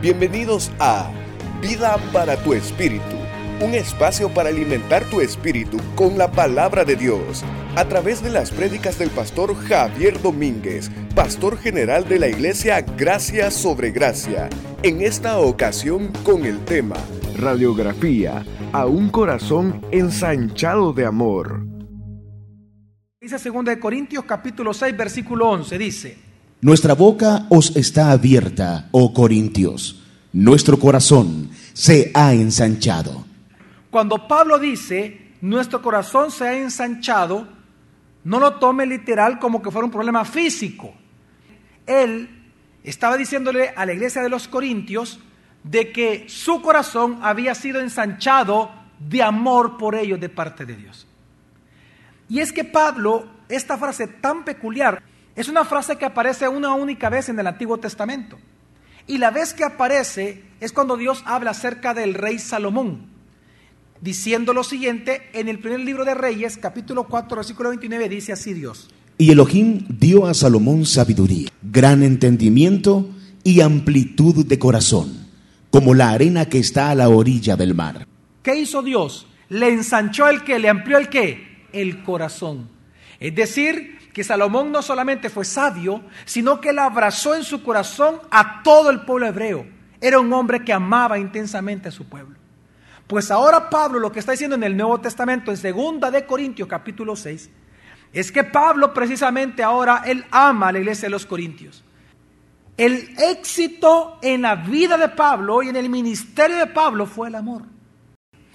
Bienvenidos a Vida para tu Espíritu, un espacio para alimentar tu espíritu con la palabra de Dios, a través de las prédicas del pastor Javier Domínguez, pastor general de la iglesia Gracia sobre Gracia, en esta ocasión con el tema Radiografía a un corazón ensanchado de amor. Dice 2 Corintios capítulo 6 versículo 11, dice, nuestra boca os está abierta, oh Corintios. Nuestro corazón se ha ensanchado. Cuando Pablo dice, nuestro corazón se ha ensanchado, no lo tome literal como que fuera un problema físico. Él estaba diciéndole a la iglesia de los Corintios de que su corazón había sido ensanchado de amor por ellos de parte de Dios. Y es que Pablo, esta frase tan peculiar, es una frase que aparece una única vez en el Antiguo Testamento. Y la vez que aparece es cuando Dios habla acerca del rey Salomón, diciendo lo siguiente en el primer libro de Reyes, capítulo 4, versículo 29, dice así Dios. Y Elohim dio a Salomón sabiduría, gran entendimiento y amplitud de corazón, como la arena que está a la orilla del mar. ¿Qué hizo Dios? Le ensanchó el que, le amplió el que, el corazón. Es decir, que Salomón no solamente fue sabio, sino que él abrazó en su corazón a todo el pueblo hebreo. Era un hombre que amaba intensamente a su pueblo. Pues ahora Pablo lo que está diciendo en el Nuevo Testamento, en segunda de Corintios capítulo 6, es que Pablo precisamente ahora, él ama a la iglesia de los Corintios. El éxito en la vida de Pablo y en el ministerio de Pablo fue el amor.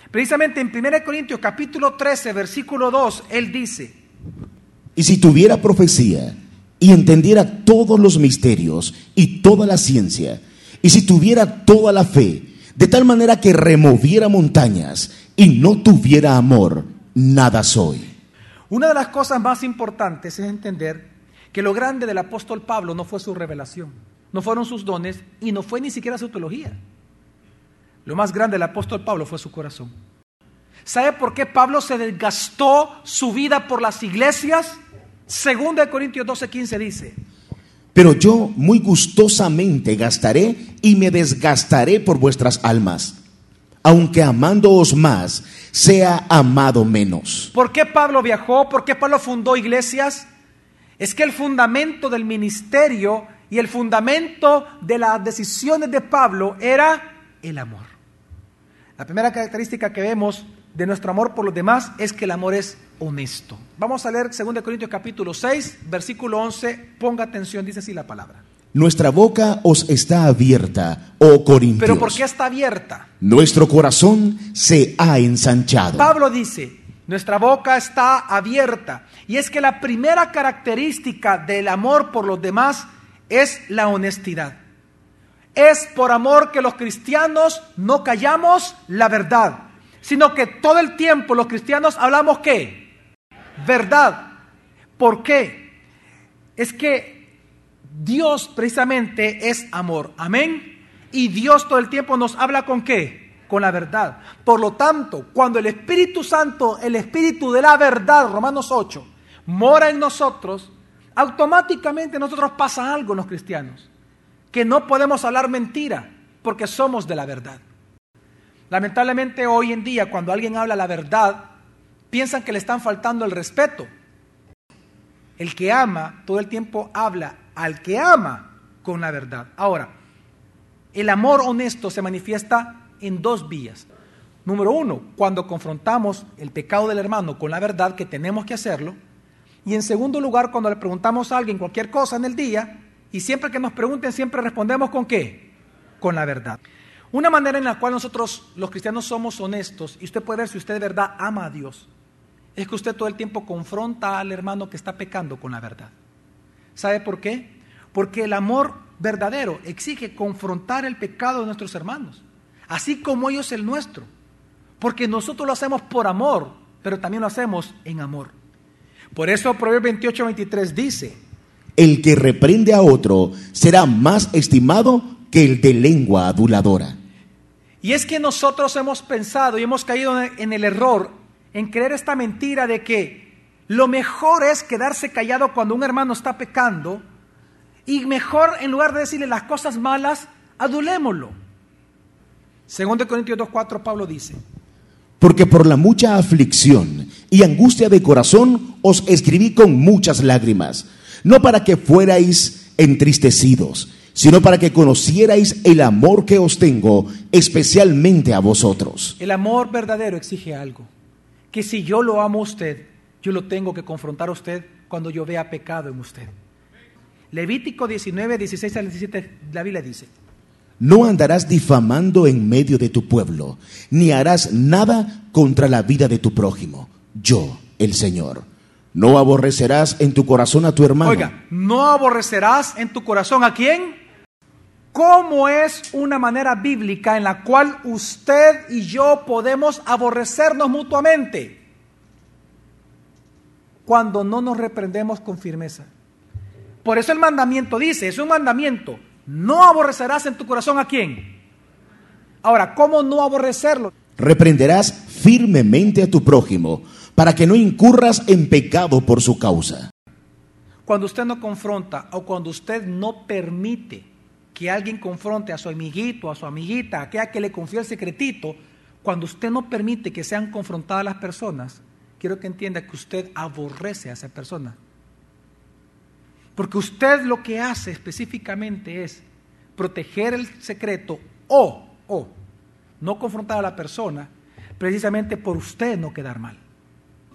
Precisamente en 1 Corintios capítulo 13, versículo 2, él dice, y si tuviera profecía y entendiera todos los misterios y toda la ciencia, y si tuviera toda la fe, de tal manera que removiera montañas y no tuviera amor, nada soy. Una de las cosas más importantes es entender que lo grande del apóstol Pablo no fue su revelación, no fueron sus dones y no fue ni siquiera su teología. Lo más grande del apóstol Pablo fue su corazón. ¿Sabe por qué Pablo se desgastó su vida por las iglesias? Segunda de Corintios 12:15 dice, pero yo muy gustosamente gastaré y me desgastaré por vuestras almas, aunque amándoos más, sea amado menos. ¿Por qué Pablo viajó? ¿Por qué Pablo fundó iglesias? Es que el fundamento del ministerio y el fundamento de las decisiones de Pablo era el amor. La primera característica que vemos de nuestro amor por los demás es que el amor es honesto. Vamos a leer 2 Corintios capítulo 6, versículo 11. Ponga atención, dice así la palabra. Nuestra boca os está abierta, oh Corintios. ¿Pero por qué está abierta? Nuestro corazón se ha ensanchado. Pablo dice, nuestra boca está abierta. Y es que la primera característica del amor por los demás es la honestidad. Es por amor que los cristianos no callamos la verdad sino que todo el tiempo los cristianos hablamos qué? Verdad. ¿Por qué? Es que Dios precisamente es amor. Amén. Y Dios todo el tiempo nos habla con qué? Con la verdad. Por lo tanto, cuando el Espíritu Santo, el Espíritu de la verdad, Romanos 8, mora en nosotros, automáticamente nosotros pasa algo en los cristianos. Que no podemos hablar mentira porque somos de la verdad. Lamentablemente hoy en día cuando alguien habla la verdad, piensan que le están faltando el respeto. El que ama todo el tiempo habla al que ama con la verdad. Ahora, el amor honesto se manifiesta en dos vías. Número uno, cuando confrontamos el pecado del hermano con la verdad que tenemos que hacerlo. Y en segundo lugar, cuando le preguntamos a alguien cualquier cosa en el día y siempre que nos pregunten, siempre respondemos con qué? Con la verdad. Una manera en la cual nosotros los cristianos somos honestos, y usted puede ver si usted de verdad ama a Dios, es que usted todo el tiempo confronta al hermano que está pecando con la verdad. ¿Sabe por qué? Porque el amor verdadero exige confrontar el pecado de nuestros hermanos, así como ellos el nuestro. Porque nosotros lo hacemos por amor, pero también lo hacemos en amor. Por eso Proverbios 28, 23 dice, el que reprende a otro será más estimado que el de lengua aduladora. Y es que nosotros hemos pensado y hemos caído en el error en creer esta mentira de que lo mejor es quedarse callado cuando un hermano está pecando y mejor en lugar de decirle las cosas malas, Adulémoslo. Segundo de Corintios 2.4 Pablo dice, Porque por la mucha aflicción y angustia de corazón os escribí con muchas lágrimas, no para que fuerais entristecidos, sino para que conocierais el amor que os tengo, especialmente a vosotros. el amor verdadero exige algo. Que si yo lo amo a usted, yo lo tengo que confrontar a usted cuando yo vea pecado en usted. Levítico 19, 16 al 17, la Biblia dice, No andarás difamando en medio de tu pueblo, ni harás nada contra la vida de tu prójimo. Yo, el Señor. No aborrecerás en tu corazón a tu hermano. Oiga, no aborrecerás en tu corazón a quién. ¿Cómo es una manera bíblica en la cual usted y yo podemos aborrecernos mutuamente? Cuando no nos reprendemos con firmeza. Por eso el mandamiento dice, es un mandamiento, no aborrecerás en tu corazón a quién. Ahora, ¿cómo no aborrecerlo? Reprenderás firmemente a tu prójimo, para que no incurras en pecado por su causa. Cuando usted no confronta o cuando usted no permite que alguien confronte a su amiguito, a su amiguita, a aquella que le confió el secretito, cuando usted no permite que sean confrontadas las personas, quiero que entienda que usted aborrece a esa persona. Porque usted lo que hace específicamente es proteger el secreto o, o, no confrontar a la persona, precisamente por usted no quedar mal.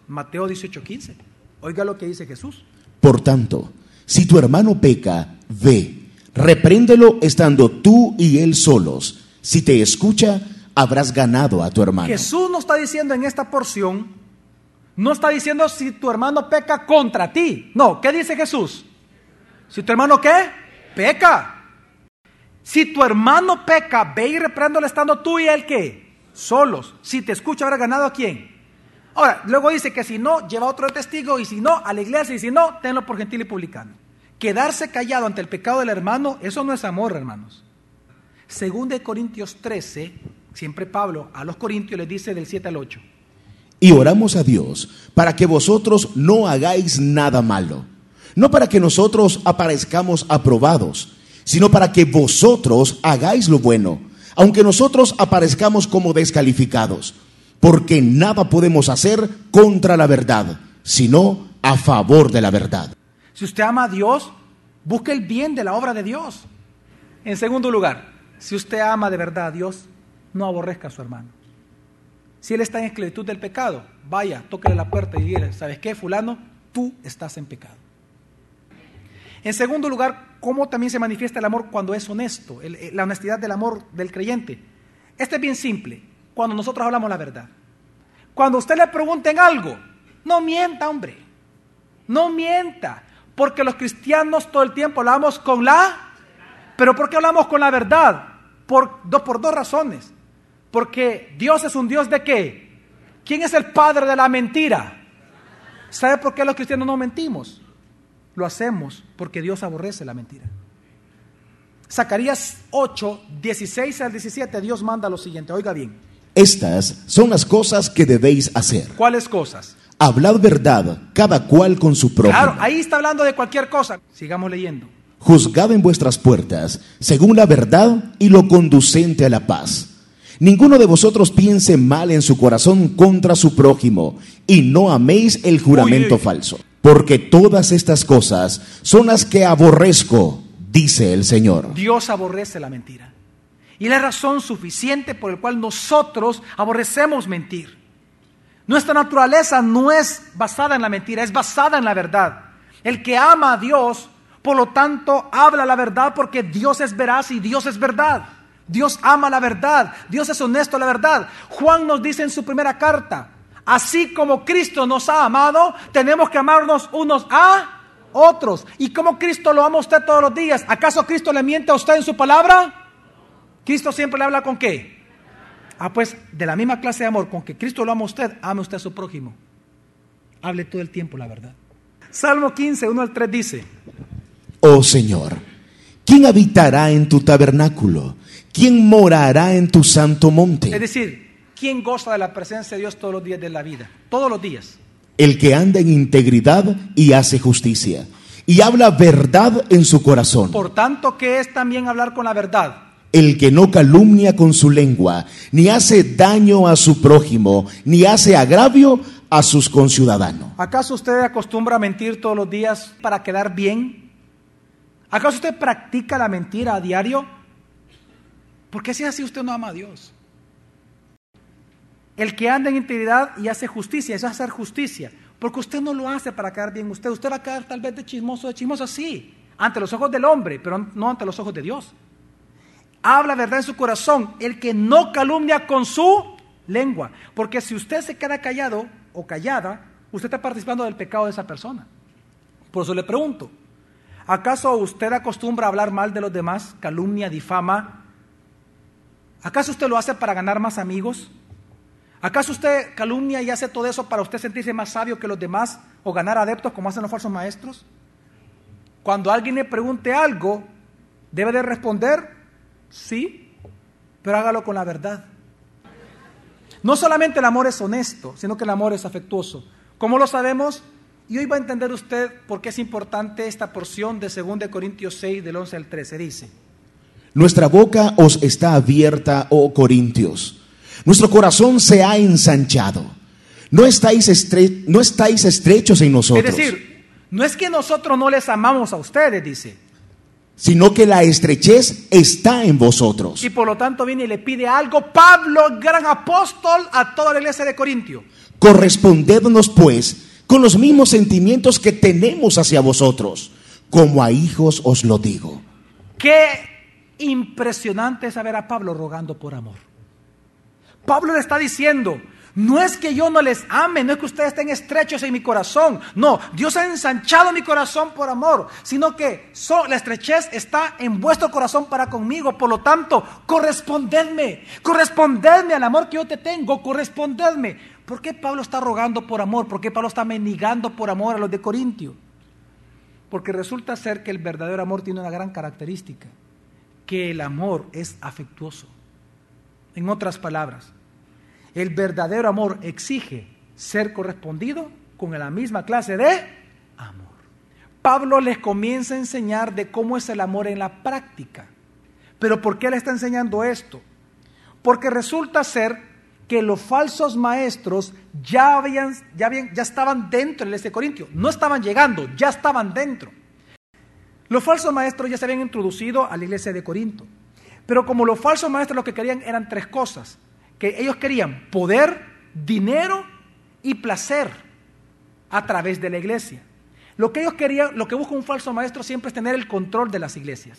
Mateo 18:15. Oiga lo que dice Jesús. Por tanto, si tu hermano peca, ve, repréndelo estando tú y él solos. Si te escucha, habrás ganado a tu hermano. Jesús no está diciendo en esta porción, no está diciendo si tu hermano peca contra ti. No, ¿qué dice Jesús? Si tu hermano qué? Peca. Si tu hermano peca, ve y repréndelo estando tú y él qué? Solos. Si te escucha, habrá ganado a quién. Ahora, luego dice que si no, lleva otro testigo y si no, a la iglesia y si no, tenlo por gentil y publicano. Quedarse callado ante el pecado del hermano, eso no es amor, hermanos. Según de Corintios 13, siempre Pablo a los Corintios les dice del 7 al 8. Y oramos a Dios para que vosotros no hagáis nada malo, no para que nosotros aparezcamos aprobados, sino para que vosotros hagáis lo bueno, aunque nosotros aparezcamos como descalificados, porque nada podemos hacer contra la verdad, sino a favor de la verdad. Si usted ama a Dios, busque el bien de la obra de Dios. En segundo lugar, si usted ama de verdad a Dios, no aborrezca a su hermano. Si él está en esclavitud del pecado, vaya, tóquele la puerta y dígale, ¿sabes qué, fulano? Tú estás en pecado. En segundo lugar, ¿cómo también se manifiesta el amor cuando es honesto? El- la honestidad del amor del creyente. Este es bien simple, cuando nosotros hablamos la verdad. Cuando usted le pregunten algo, no mienta, hombre. No mienta, porque los cristianos todo el tiempo hablamos con la... Pero ¿por qué hablamos con la verdad? Por, dos por dos razones. Porque Dios es un Dios de qué? ¿Quién es el padre de la mentira? ¿Sabe por qué los cristianos no mentimos? Lo hacemos porque Dios aborrece la mentira. Zacarías 8, 16 al 17, Dios manda lo siguiente, oiga bien. Estas son las cosas que debéis hacer. ¿Cuáles cosas? Hablad verdad, cada cual con su prójimo. Claro, ahí está hablando de cualquier cosa. Sigamos leyendo. Juzgad en vuestras puertas, según la verdad y lo conducente a la paz. Ninguno de vosotros piense mal en su corazón contra su prójimo, y no améis el juramento uy. falso. Porque todas estas cosas son las que aborrezco, dice el Señor. Dios aborrece la mentira. Y la razón suficiente por la cual nosotros aborrecemos mentir. Nuestra naturaleza no es basada en la mentira, es basada en la verdad. El que ama a Dios, por lo tanto, habla la verdad porque Dios es veraz y Dios es verdad. Dios ama la verdad, Dios es honesto a la verdad. Juan nos dice en su primera carta, así como Cristo nos ha amado, tenemos que amarnos unos a otros. ¿Y como Cristo lo ama a usted todos los días? ¿Acaso Cristo le miente a usted en su palabra? Cristo siempre le habla con qué? Ah, pues de la misma clase de amor con que Cristo lo ama a usted, ame usted a su prójimo. Hable todo el tiempo la verdad. Salmo 15, 1 al 3 dice, Oh Señor, ¿quién habitará en tu tabernáculo? ¿Quién morará en tu santo es monte? decir, ¿quién goza de la presencia de Dios todos los días de la vida? Todos los días. El que anda en integridad y hace justicia, y habla verdad en su corazón. Por tanto, ¿qué es también hablar con la verdad? El que no calumnia con su lengua, ni hace daño a su prójimo, ni hace agravio a sus conciudadanos. ¿Acaso usted acostumbra a mentir todos los días para quedar bien? ¿Acaso usted practica la mentira a diario? Porque si es así usted no ama a Dios. El que anda en integridad y hace justicia, eso es hacer justicia. Porque usted no lo hace para quedar bien usted. Usted va a quedar tal vez de chismoso, de chismoso, sí, ante los ojos del hombre, pero no ante los ojos de Dios habla verdad en su corazón, el que no calumnia con su lengua. Porque si usted se queda callado o callada, usted está participando del pecado de esa persona. Por eso le pregunto, ¿acaso usted acostumbra a hablar mal de los demás, calumnia, difama? ¿Acaso usted lo hace para ganar más amigos? ¿Acaso usted calumnia y hace todo eso para usted sentirse más sabio que los demás o ganar adeptos como hacen los falsos maestros? Cuando alguien le pregunte algo, debe de responder Sí, pero hágalo con la verdad. No solamente el amor es honesto, sino que el amor es afectuoso. ¿Cómo lo sabemos? Y hoy va a entender usted por qué es importante esta porción de 2 Corintios 6, del 11 al 13. Dice, Nuestra boca os está abierta, oh Corintios. Nuestro corazón se ha ensanchado. No estáis, no estáis estrechos en nosotros. Es decir, no es que nosotros no les amamos a ustedes, dice sino que la estrechez está en vosotros. Y por lo tanto viene y le pide algo Pablo, gran apóstol, a toda la iglesia de Corintio. Correspondednos pues con los mismos sentimientos que tenemos hacia vosotros, como a hijos os lo digo. Qué impresionante es ver a Pablo rogando por amor. Pablo le está diciendo, no es que yo no les ame, no es que ustedes estén estrechos en mi corazón. No, Dios ha ensanchado mi corazón por amor, sino que la estrechez está en vuestro corazón para conmigo. Por lo tanto, correspondedme, correspondedme al amor que yo te tengo, correspondedme. ¿Por qué Pablo está rogando por amor? ¿Por qué Pablo está mendigando por amor a los de Corintio? Porque resulta ser que el verdadero amor tiene una gran característica, que el amor es afectuoso. En otras palabras, el verdadero amor exige ser correspondido con la misma clase de amor. Pablo les comienza a enseñar de cómo es el amor en la práctica. Pero ¿por qué le está enseñando esto? Porque resulta ser que los falsos maestros ya, habían, ya, ya estaban dentro del este Corintio. No estaban llegando, ya estaban dentro. Los falsos maestros ya se habían introducido a la iglesia de Corinto. Pero como los falsos maestros lo que querían eran tres cosas que ellos querían poder, dinero y placer a través de la iglesia. Lo que ellos querían, lo que busca un falso maestro siempre es tener el control de las iglesias.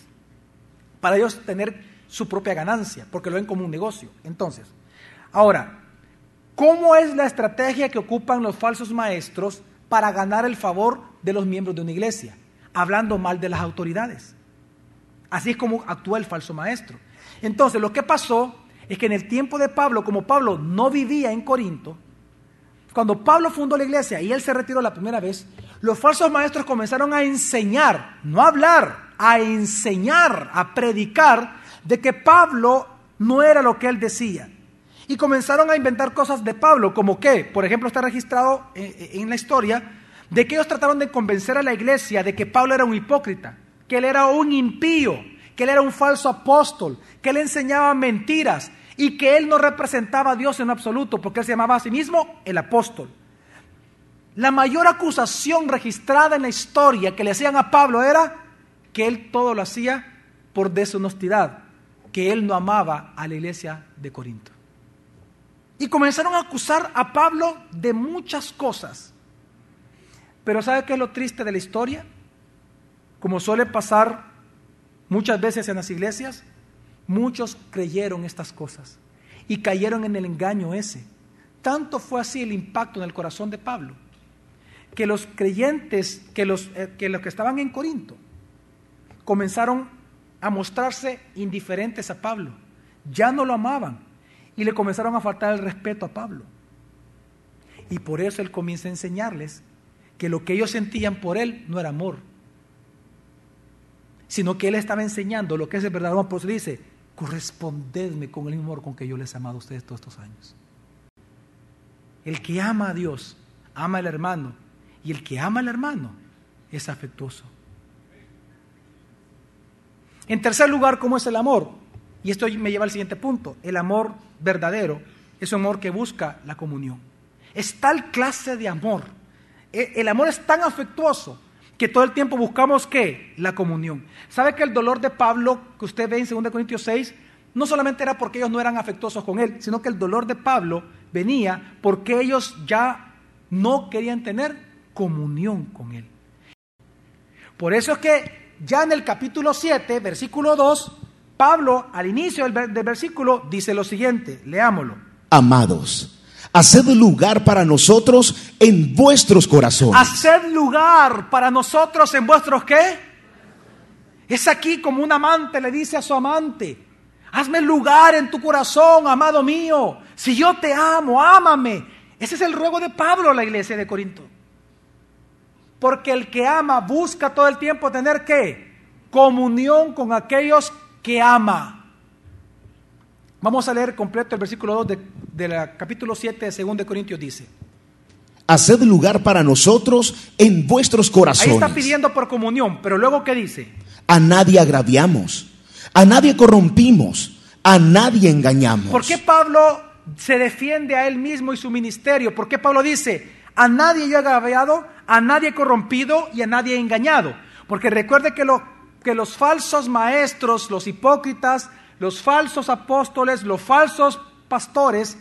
Para ellos tener su propia ganancia, porque lo ven como un negocio. Entonces, ahora, ¿cómo es la estrategia que ocupan los falsos maestros para ganar el favor de los miembros de una iglesia? Hablando mal de las autoridades. Así es como actúa el falso maestro. Entonces, lo que pasó es que en el tiempo de Pablo, como Pablo no vivía en Corinto, cuando Pablo fundó la iglesia y él se retiró la primera vez, los falsos maestros comenzaron a enseñar, no a hablar, a enseñar, a predicar de que Pablo no era lo que él decía. Y comenzaron a inventar cosas de Pablo, como que, por ejemplo, está registrado en, la historia, de que ellos trataron de convencer a la iglesia de que Pablo era un hipócrita, que él era un impío, que él era un falso apóstol, que él enseñaba mentiras, y que él no representaba a Dios en absoluto, porque él se llamaba a sí mismo el apóstol. La mayor acusación registrada en la historia que le hacían a Pablo era que él todo lo hacía por deshonestidad, que él no amaba a la iglesia de Corinto. Y comenzaron a acusar a Pablo de muchas cosas. Pero ¿sabe qué es lo triste de la historia? Como suele pasar muchas veces en las iglesias, Muchos creyeron estas cosas y cayeron en el engaño ese. Tanto fue así el impacto en el corazón de Pablo, que los creyentes, que los, eh, que, los que estaban en Corinto, comenzaron a mostrarse indiferentes a Pablo. Ya no lo amaban y le comenzaron a faltar el respeto a Pablo. Y por eso él comienza a enseñarles que lo que ellos sentían por él no era amor, sino que él estaba enseñando lo que es el verdadero amor. Por eso dice, correspondedme con el mismo amor con que yo les he amado a ustedes todos estos años. El que ama a Dios, ama al hermano. Y el que ama al hermano es afectuoso. En tercer lugar, ¿cómo es el amor? Y esto me lleva al siguiente punto. El amor verdadero es un amor que busca la comunión. Es tal clase de amor. E, el amor es tan afectuoso que todo el tiempo buscamos qué? La comunión. ¿Sabe que el dolor de Pablo que usted ve en 2 Corintios 6 no solamente era porque ellos no eran afectuosos con él, sino que el dolor de Pablo venía porque ellos ya no querían tener comunión con él. Por eso es que ya en el capítulo 7, versículo 2, Pablo al inicio del, del versículo dice lo siguiente, leámoslo. Amados, haced lugar para nosotros en vuestros corazones. Haced lugar para nosotros en vuestros qué? Es aquí como un amante le dice a su amante, hazme lugar en tu corazón, amado mío. Si yo te amo, ámame. Ese es el ruego de Pablo a la iglesia de Corinto. Porque el que ama busca todo el tiempo tener qué? Comunión con aquellos que ama. Vamos a leer completo el versículo 2 del de capítulo 7 de 2 de Corintios dice. Haced lugar para nosotros en vuestros corazones. Ahí está pidiendo por comunión, pero luego ¿qué dice? A nadie agraviamos, a nadie corrompimos, a nadie engañamos. ¿Por qué Pablo se defiende a él mismo y su ministerio? ¿Por qué Pablo dice, a nadie yo he agraviado, a nadie corrompido y a nadie engañado. Porque recuerde que, lo, que los falsos maestros, los hipócritas, los falsos apóstoles, los falsos pastores,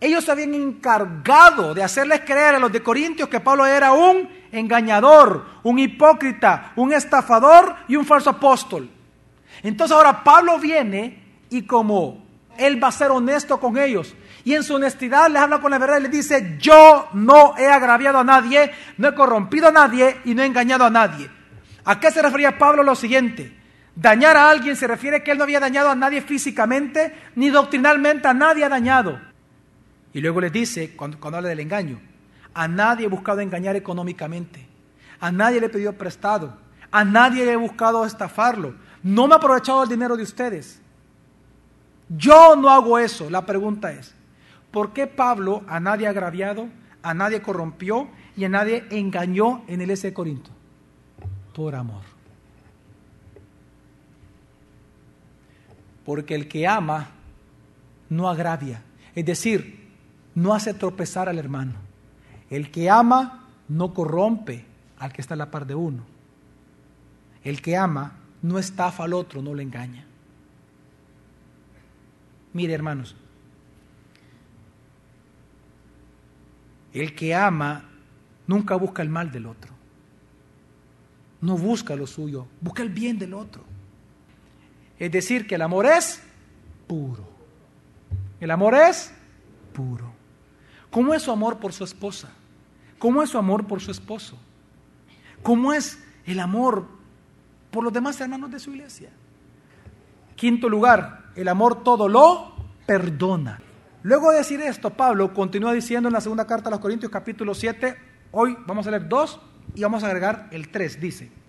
ellos se habían encargado de hacerles creer a los de Corintios que Pablo era un engañador, un hipócrita, un estafador y un falso apóstol. Entonces ahora Pablo viene y como él va a ser honesto con ellos, y en su honestidad les habla con la verdad y les dice, yo no he agraviado a nadie, no he corrompido a nadie y no he engañado a nadie. ¿A qué se refería Pablo lo siguiente? Dañar a alguien se refiere que él no había dañado a nadie físicamente, ni doctrinalmente a nadie ha dañado. Y luego les dice, cuando, habla del engaño, a nadie he buscado engañar económicamente, a nadie le he pedido prestado, a nadie he buscado estafarlo, no me he aprovechado del dinero de ustedes. Yo no hago eso. La pregunta es, ¿Por qué Pablo a nadie agraviado, a nadie corrompió y a nadie engañó en el S de Corinto? Por amor. Porque el que ama no agravia, es decir, no hace tropezar al hermano. El que ama no corrompe al que está a la par de uno. El que ama no estafa al otro, no le engaña. Mire, hermanos, El que ama nunca busca el mal del otro. No busca lo suyo, busca el bien del otro. Es decir, que el amor es puro. El amor es puro. ¿Cómo es su amor por su esposa? ¿Cómo es su amor por su esposo? ¿Cómo es el amor por los demás hermanos de su iglesia? Quinto lugar, el amor todo lo perdona. Luego de decir esto, Pablo continúa diciendo en la segunda carta a los Corintios capítulo 7, hoy vamos a leer dos y vamos a agregar el 3, dice.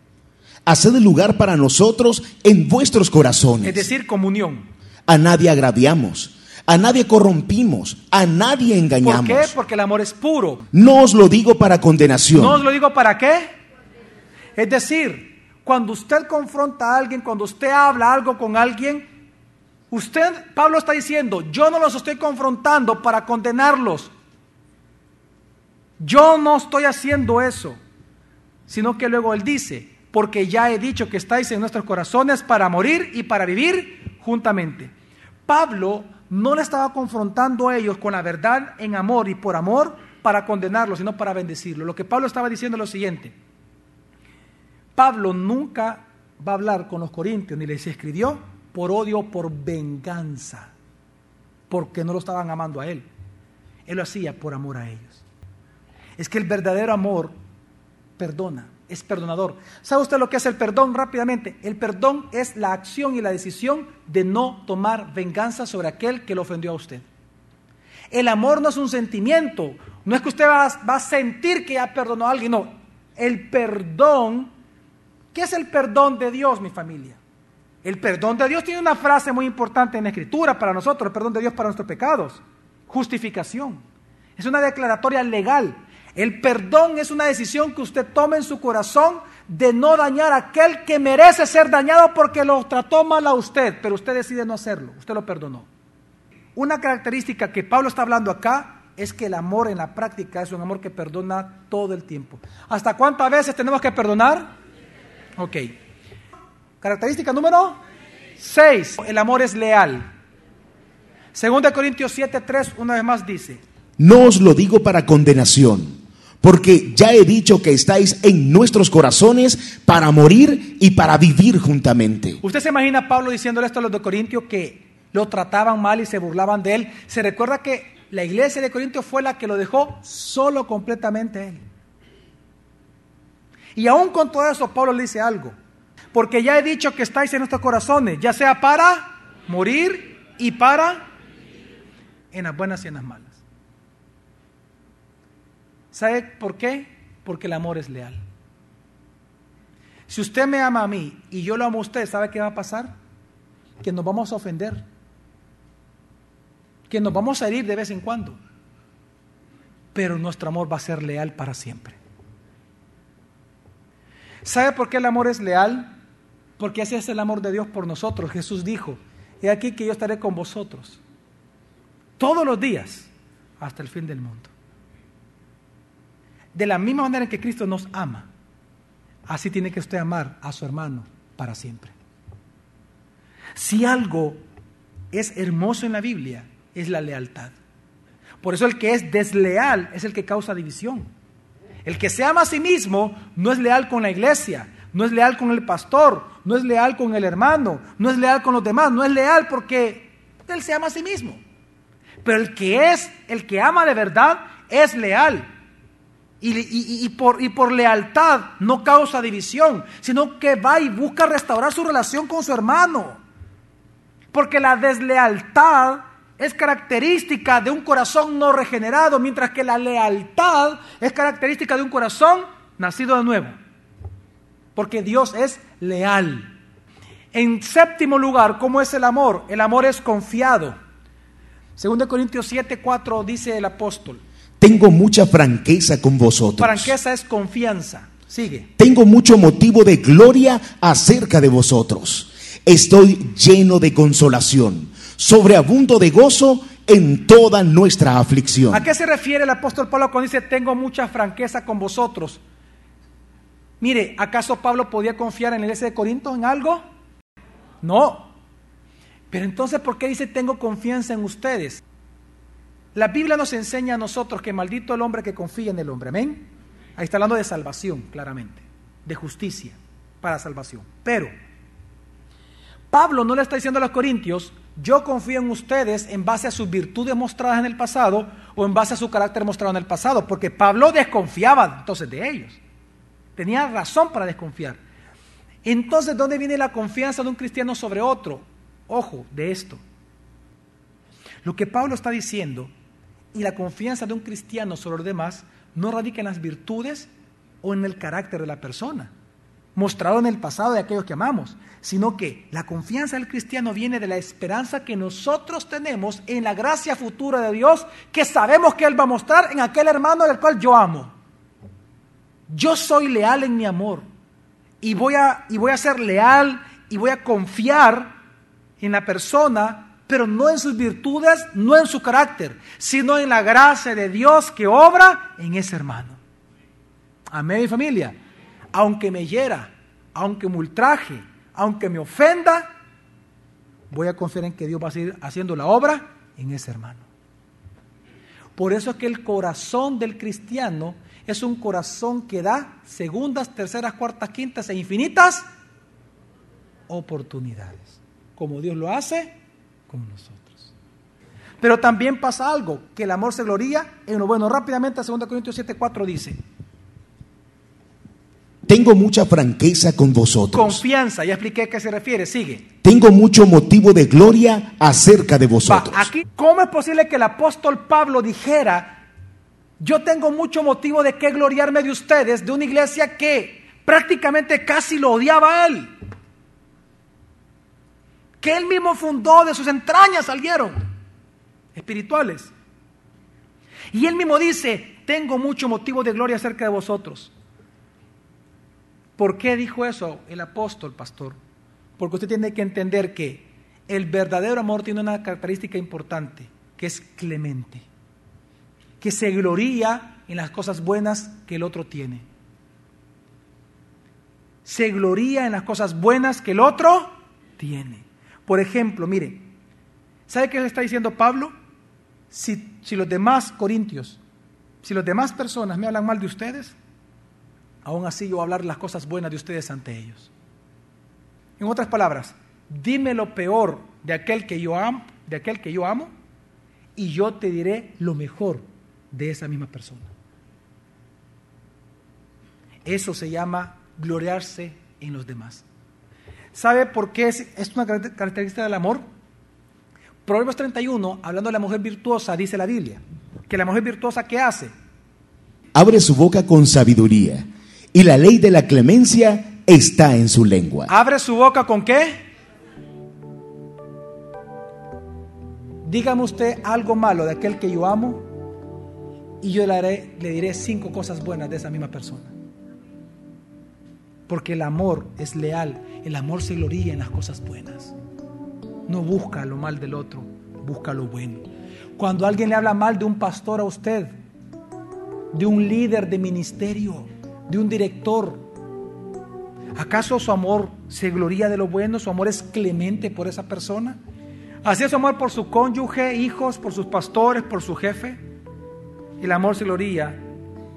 Haced lugar para nosotros en vuestros corazones. Es decir, comunión. A nadie agraviamos, a nadie corrompimos, a nadie engañamos. ¿Por qué? Porque el amor es puro. No os lo digo para condenación. ¿No os lo digo para qué? Es decir, cuando usted confronta a alguien, cuando usted habla algo con alguien, Usted, Pablo está diciendo, yo no los estoy confrontando para condenarlos. Yo no estoy haciendo eso. Sino que luego él dice, porque ya he dicho que estáis en nuestros corazones para morir y para vivir juntamente. Pablo no le estaba confrontando a ellos con la verdad en amor y por amor para condenarlos, sino para bendecirlos. Lo que Pablo estaba diciendo es lo siguiente. Pablo nunca va a hablar con los corintios, ni les escribió por odio, por venganza, porque no lo estaban amando a Él. Él lo hacía por amor a ellos. Es que el verdadero amor perdona, es perdonador. ¿Sabe usted lo que es el perdón rápidamente? El perdón es la acción y la decisión de no tomar venganza sobre aquel que lo ofendió a usted. El amor no es un sentimiento, no es que usted va, va a sentir que ya perdonó a alguien, no. El perdón, ¿qué es el perdón de Dios, mi familia? El perdón de Dios tiene una frase muy importante en la Escritura para nosotros, el perdón de Dios para nuestros pecados. Justificación. Es una declaratoria legal. El perdón es una decisión que usted toma en su corazón de no dañar a aquel que merece ser dañado porque lo trató mal a usted, pero usted decide no hacerlo, usted lo perdonó. Una característica que Pablo está hablando acá es que el amor en la práctica es un amor que perdona todo el tiempo. ¿Hasta cuántas veces tenemos que perdonar? Ok. Característica número 6. El amor es leal. Segunda Corintios 7:3 una vez más dice, No os lo digo para condenación, porque ya he dicho que estáis en nuestros corazones para morir y para vivir juntamente. ¿Usted se imagina a Pablo diciéndole esto a los de Corintios que lo trataban mal y se burlaban de él? Se recuerda que la iglesia de Corintios fue la que lo dejó solo completamente él. Y aún con todo eso, Pablo le dice algo. Porque ya he dicho que estáis en nuestros corazones, ya sea para morir y para en las buenas y en las malas. ¿Sabe por qué? Porque el amor es leal. Si usted me ama a mí y yo lo amo a usted, ¿sabe qué va a pasar? Que nos vamos a ofender. Que nos vamos a herir de vez en cuando. Pero nuestro amor va a ser leal para siempre. ¿Sabe por qué el amor es leal? Porque ese es el amor de Dios por nosotros. Jesús dijo, he aquí que yo estaré con vosotros todos los días hasta el fin del mundo. De la misma manera en que Cristo nos ama, así tiene que usted amar a su hermano para siempre. Si algo es hermoso en la Biblia, es la lealtad. Por eso el que es desleal es el que causa división. El que se ama a sí mismo no es leal con la iglesia, no es leal con el pastor, no es leal con el hermano, no es leal con los demás, no es leal porque él se ama a sí mismo. Pero el que es, el que ama de verdad, es leal. Y, por, lealtad no causa división, sino que va y busca restaurar su relación con su hermano. Porque la deslealtad es característica de un corazón no regenerado, mientras que la lealtad es característica de un corazón nacido de nuevo. Porque Dios es leal. En séptimo lugar, ¿cómo es el amor? El amor es confiado. Segundo Corintios 7, 4 dice el apóstol. Tengo mucha franqueza con vosotros. Franqueza es confianza. Sigue. Tengo mucho motivo de gloria acerca de vosotros. Estoy lleno de consolación, sobreabundo de gozo en toda nuestra aflicción. ¿A qué se refiere el apóstol Pablo cuando dice tengo mucha franqueza con vosotros? Mire, ¿acaso Pablo podía confiar en la iglesia de Corinto en algo? No. Pero entonces, ¿por qué dice tengo confianza en ustedes? La Biblia nos enseña a nosotros que maldito el hombre que confía en el hombre. Amén. Ahí está hablando de salvación, claramente. De justicia para salvación. Pero Pablo no le está diciendo a los corintios, yo confío en ustedes en base a sus virtudes mostradas en el pasado o en base a su carácter mostrado en el pasado, porque Pablo desconfiaba entonces de ellos. Tenía razón para desconfiar. Entonces, ¿dónde viene la confianza de un cristiano sobre otro? Ojo de esto. Lo que Pablo está diciendo y la confianza de un cristiano sobre los demás no radica en las virtudes o en el carácter de la persona, mostrado en el pasado de aquellos que amamos, sino que la confianza del cristiano viene de la esperanza que nosotros tenemos en la gracia futura de Dios, que sabemos que Él va a mostrar en aquel hermano del cual yo amo. Yo soy leal en mi amor y voy a, y voy a ser leal y voy a confiar en la persona, pero no en sus virtudes, no en su carácter, sino en la gracia de Dios que obra en ese hermano. Amén, mi familia. Aunque me hiera, aunque me ultraje, aunque me ofenda, voy a confiar en que Dios va a seguir haciendo la obra en ese hermano. Por eso es que el corazón del cristiano es un corazón que da segundas, terceras, cuartas, quintas e infinitas oportunidades como Dios lo hace con nosotros. Pero también pasa algo, que el amor se gloría en lo bueno. Rápidamente, 2 Corintios 7:4 dice, tengo mucha franqueza con vosotros. Confianza, ya expliqué a qué se refiere, sigue. Tengo mucho motivo de gloria acerca de vosotros. aquí, ¿cómo es posible que el apóstol Pablo dijera, yo tengo mucho motivo de qué gloriarme de ustedes, de una iglesia que prácticamente casi lo odiaba a él? Que él mismo fundó, de sus entrañas salieron, espirituales. Y él mismo dice, tengo mucho motivo de gloria acerca de vosotros. ¿Por qué dijo eso el apóstol, pastor? Porque usted tiene que entender que el verdadero amor tiene una característica importante, que es clemente, que se gloría en las cosas buenas que el otro tiene. Se gloría en las cosas buenas que el otro tiene. Por ejemplo, mire, ¿sabe qué está diciendo Pablo? Si, si los demás corintios, si los demás personas me hablan mal de ustedes, aún así yo voy a hablar las cosas buenas de ustedes ante ellos. En otras palabras, dime lo peor de aquel que yo amo, de aquel que yo amo, y yo te diré lo mejor de esa misma persona. Eso se llama gloriarse en los demás. ¿Sabe por qué es, es una característica del amor? Proverbios 31, hablando de la mujer virtuosa, dice la Biblia, que la mujer virtuosa, ¿qué hace? Abre su boca con sabiduría, y la ley de la clemencia está en su lengua. ¿Abre su boca con qué? Dígame usted algo malo de aquel que yo amo y yo le, haré, le diré cinco cosas buenas de esa misma persona. Porque el amor es leal, el amor se gloria en las cosas buenas. No busca lo mal del otro, busca lo bueno. Cuando alguien le habla mal de un pastor a usted, de un líder de ministerio, de un director, ¿acaso su amor se gloria de lo bueno? ¿Su amor es clemente por esa persona? Así es su amor por su cónyuge, hijos, por sus pastores, por su jefe. El amor se gloria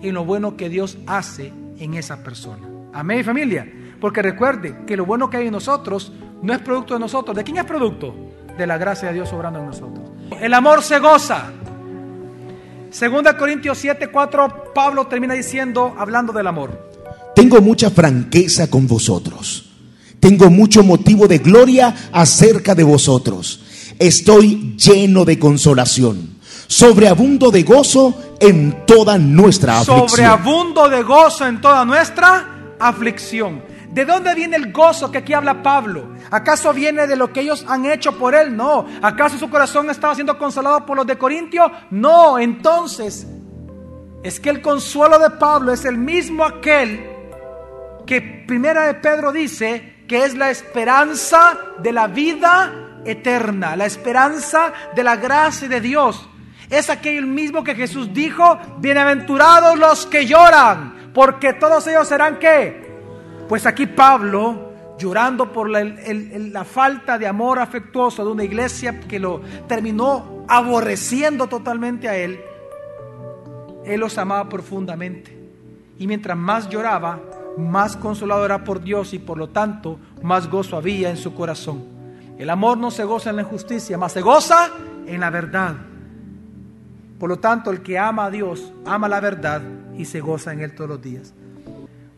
en lo bueno que Dios hace en esa persona. Amén, familia. Porque recuerde que lo bueno que hay en nosotros no es producto de nosotros. ¿De quién es producto? De la gracia de Dios obrando en nosotros. El amor se goza. Segunda Corintios 7, 4, Pablo termina diciendo, hablando del amor. Tengo mucha franqueza con vosotros. Tengo mucho motivo de gloria acerca de vosotros estoy lleno de consolación, sobreabundo de gozo en toda nuestra aflicción. Sobreabundo de gozo en toda nuestra aflicción. ¿De dónde viene el gozo que aquí habla Pablo? ¿Acaso viene de lo que ellos han hecho por él? No. ¿Acaso su corazón estaba siendo consolado por los de Corintio? No. Entonces, es que el consuelo de Pablo es el mismo aquel que Primera de Pedro dice que es la esperanza de la vida eterna, la esperanza de la gracia de Dios. Es aquel mismo que Jesús dijo, bienaventurados los que lloran, porque todos ellos serán qué. Pues aquí Pablo, llorando por la, falta de amor afectuoso de una iglesia que lo terminó aborreciendo totalmente a él, él los amaba profundamente. Y mientras más lloraba, más consolado era por Dios y por lo tanto más gozo había en su corazón. El amor no se goza en la injusticia, más se goza en la verdad. Por lo tanto, el que ama a Dios, ama la verdad y se goza en Él todos los días.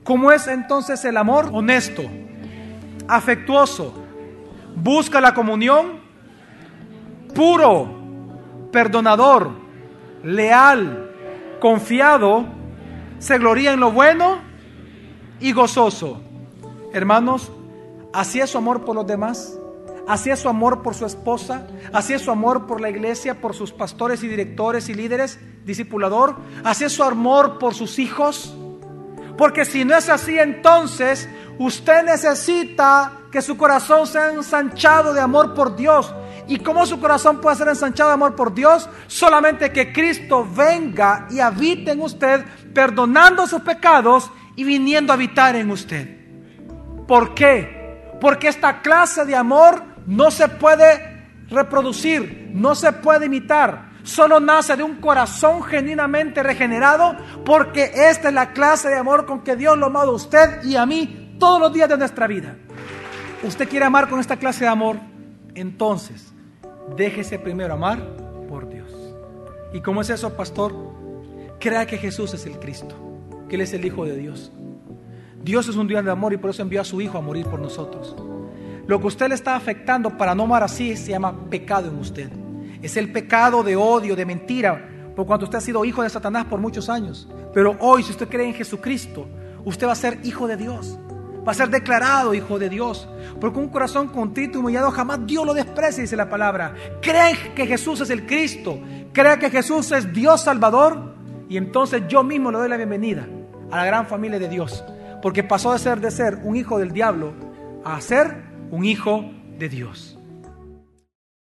¿Cómo es entonces el amor? Honesto, afectuoso, busca la comunión, puro, perdonador, leal, confiado, se gloria en lo bueno y gozoso. Hermanos, así es su amor por los demás. Así es su amor por su esposa, así es su amor por la iglesia, por sus pastores y directores y líderes, discipulador, así es su amor por sus hijos. Porque si no es así, entonces usted necesita que su corazón sea ensanchado de amor por Dios. ¿Y cómo su corazón puede ser ensanchado de amor por Dios? Solamente que Cristo venga y habite en usted, perdonando sus pecados y viniendo a habitar en usted. ¿Por qué? Porque esta clase de amor no se puede reproducir, no se puede imitar. Solo nace de un corazón genuinamente regenerado porque esta es la clase de amor con que Dios lo ama a usted y a mí todos los días de nuestra vida. ¿Usted quiere amar con esta clase de amor? Entonces, déjese primero amar por Dios. ¿Y cómo es eso, pastor? Crea que Jesús es el Cristo, que Él es el Hijo de Dios. Dios es un Dios de amor y por eso envió a su Hijo a morir por nosotros. Lo que usted le está afectando para no amar así se llama pecado en usted. Es el pecado de odio, de mentira, por cuanto usted ha sido hijo de Satanás por muchos años. Pero hoy, si usted cree en Jesucristo, usted va a ser hijo de Dios. Va a ser declarado hijo de Dios. Porque un corazón contrito y humillado jamás Dios lo desprecia, dice la palabra. Cree que Jesús es el Cristo. Cree que Jesús es Dios Salvador. Y entonces yo mismo le doy la bienvenida a la gran familia de Dios, porque pasó de ser de ser un hijo del diablo a ser un hijo de Dios.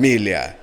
família.